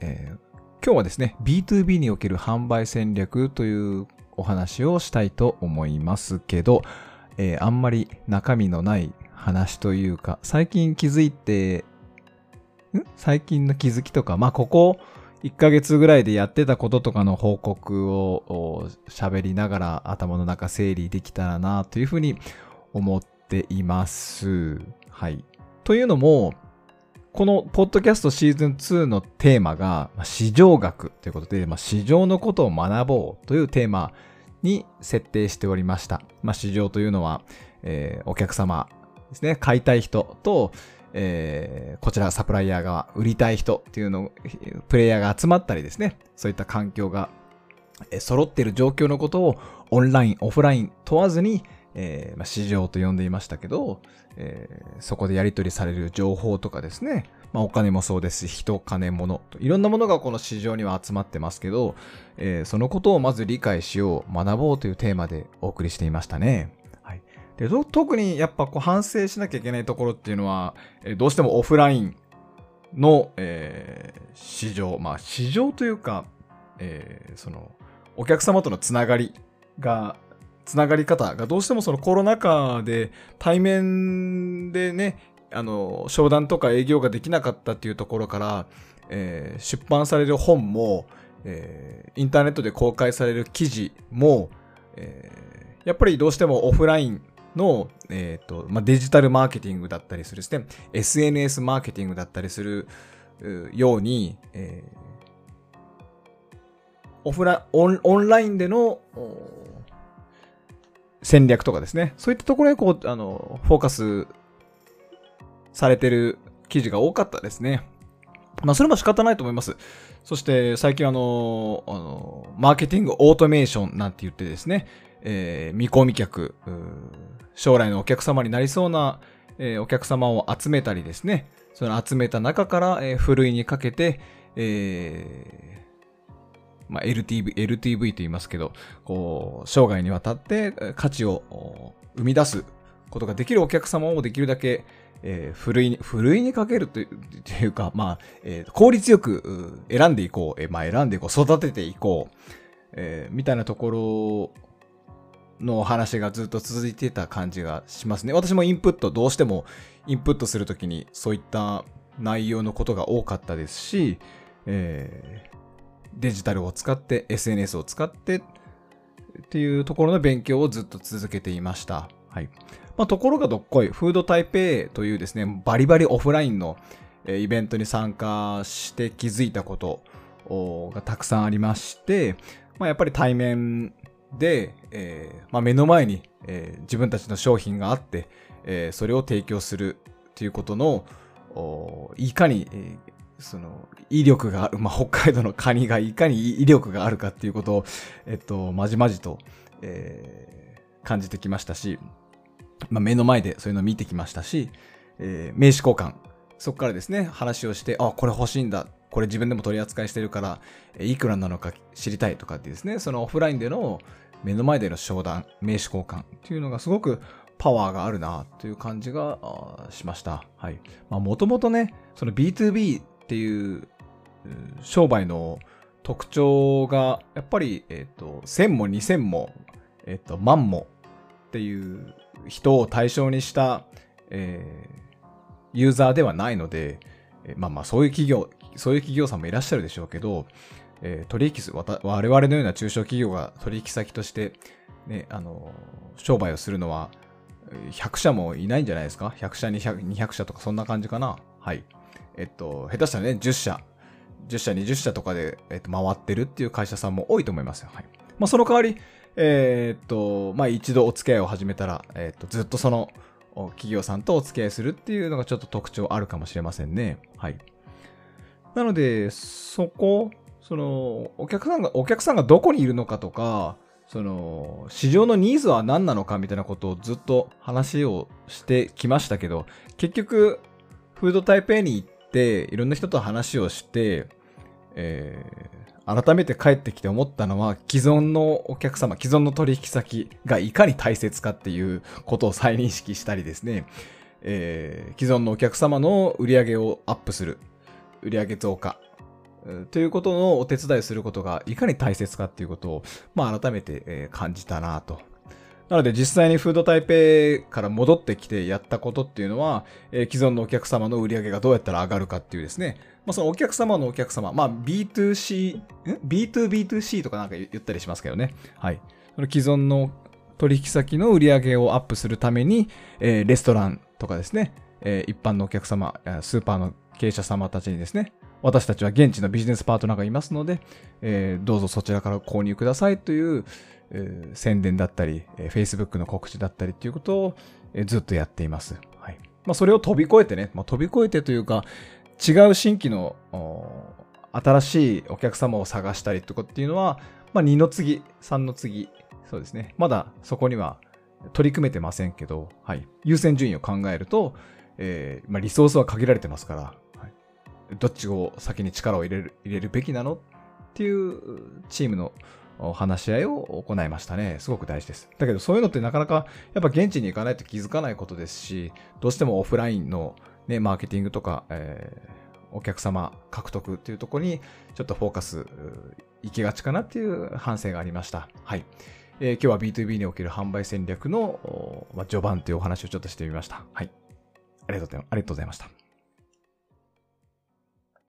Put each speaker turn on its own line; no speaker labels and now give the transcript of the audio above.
えー今日はですね B2B における販売戦略というお話をしたいと思いますけど、えーあんまり中身のない話というか最近気づいてん？最近の気づきとかまあここ1ヶ月ぐらいでやってたこととかの報告を喋りながら頭の中整理できたらなというふうに思っています。はい。というのも、このポッドキャストシーズン2のテーマが市場学ということで、まあ、市場のことを学ぼうというテーマに設定しておりました。まあ、市場というのは、えーお客様ですね、買いたい人と、えーこちらサプライヤー側、売りたい人っていうのを、プレイヤーが集まったりですね、そういった環境が揃っている状況のことをオンライン、オフライン問わずに、えーまあ、市場と呼んでいましたけど、えーそこでやり取りされる情報とかですね、まあ、お金もそうですし、人、金、物と、いろんなものがこの市場には集まってますけど、えーそのことをまず理解しよう、学ぼうというテーマでお送りしていましたね。はい。で、特にやっぱこう反省しなきゃいけないところっていうのは、えーどうしてもオフラインの、えー市場、まあ市場というか、えーその、お客様とのつながりが、つながり方がどうしてもそのコロナ禍で対面でね、あの、商談とか営業ができなかったっていうところから、えー出版される本も、えーインターネットで公開される記事も、えーやっぱりどうしてもオフラインの、えーとまあ、デジタルマーケティングだったりするですね、SNS マーケティングだったりするように、えーオフラオンオンラインでの戦略とかですね、そういったところにこう、あの、フォーカスされてる記事が多かったですね。まあ、それも仕方ないと思います。そして、最近あの、あの、マーケティングオートメーションなんて言ってですね、えー見込み客、将来のお客様になりそうな、えーお客様を集めたりですね、その集めた中から、えーふるいにかけて、えまあ、LTV、LTV と言いますけど、こう、生涯にわたって価値を生み出すことができるお客様をできるだけ、えー、ふるいに、ふるいにかけるというか、まあ、えー効率よく選んでいこう、えーまあ、選んでいこう、育てていこう、えーみたいなところの話がずっと続いてた感じがしますね。私もインプット、どうしてもインプットするときにそういった内容のことが多かったですし、えーデジタルを使って SNS を使ってっていうところの勉強をずっと続けていました。はい。まあ、ところがどっこい、フード台北というですね、バリバリオフラインのイベントに参加して気づいたことがたくさんありまして、まあ、やっぱり対面で、えーまあ、目の前に、えー自分たちの商品があって、えーそれを提供するということの、いかに、その、威力がある、まあ、北海道のカニがいかに威力があるかっていうことを、えっと、まじまじと、えー感じてきましたし、まあ、目の前でそういうのを見てきましたし、えー名刺交換、そこからですね、話をして、あ、これ欲しいんだ。これ自分でも取り扱いしてるから、えいくらなのか知りたいとかってですね、そのオフラインでの目の前での商談、名刺交換っていうのがすごくパワーがあるなという感じがしました。はい。まあもともとね、その B2B っていう商売の特徴が、やっぱり、えっ、と、1000も2000も、えっ、と、万もっていう人を対象にした、えーユーザーではないので、えーまあまあそういう企業、そういう企業さんもいらっしゃるでしょうけど、えー取引す、わた我々のような中小企業が取引先として、ね、あの、商売をするのは、100社もいないんじゃないですか ?100 社、200, 200社とかそんな感じかな？はい。えっと、下手したらね、10社、10社、20社とかで、えっと、回ってるっていう会社さんも多いと思いますよ。はい。まあ、その代わり、えーっと、まあ、一度お付き合いを始めたら、えっと、ずっとその企業さんとお付き合いするっていうのがちょっと特徴あるかもしれませんね。はい。なので、そこ、その、お客さんが、お客さんがどこにいるのかとか、その、市場のニーズは何なのかみたいなことをずっと話をしてきましたけど、結局、フード台北に行って、いろんな人と話をして、えー、改めて帰ってきて思ったのは、既存のお客様、既存の取引先がいかに大切かっていうことを再認識したりですね、えー、既存のお客様の売り上げをアップする、売上増加、ということのお手伝いすることがいかに大切かっていうことを、まあ改めて感じたなと。なので実際にフード台北から戻ってきてやったことっていうのは、えー、既存のお客様の売り上げがどうやったら上がるかっていうですね、まあ、そのお客様のお客様、まあ B2C、ん ?B2B2C とかなんか言ったりしますけどね。はい。その既存の取引先の売り上げをアップするために、えー、レストランとかですね、えー、一般のお客様、スーパーの経営者様たちにですね、私たちは現地のビジネスパートナーがいますので、えー、どうぞそちらから購入くださいという、宣伝だったり、えー、Facebook の告知だったりということを、ずっとやっています。はい。まあ、それを飛び越えてね、まあ、飛び越えてというか、違う新規の新しいお客様を探したりとかっていうのは、まあ、2の次、3の次、そうですね。まだそこには取り組めてませんけど、はい。優先順位を考えると、えーまあ、リソースは限られてますから、はい、どっちを先に力を入れる入れるべきなのっていうチームの話し合いを行いましたね。すごく大事です。だけどそういうのってなかなかやっぱ現地に行かないと気づかないことですし、どうしてもオフラインの、ね、マーケティングとか、えー、お客様獲得っていうところにちょっとフォーカス行きがちかなっていう反省がありました。はい。えー、今日は B2B における販売戦略の、まあ、序盤というお話をちょっとしてみました。はい。ありがとうございました。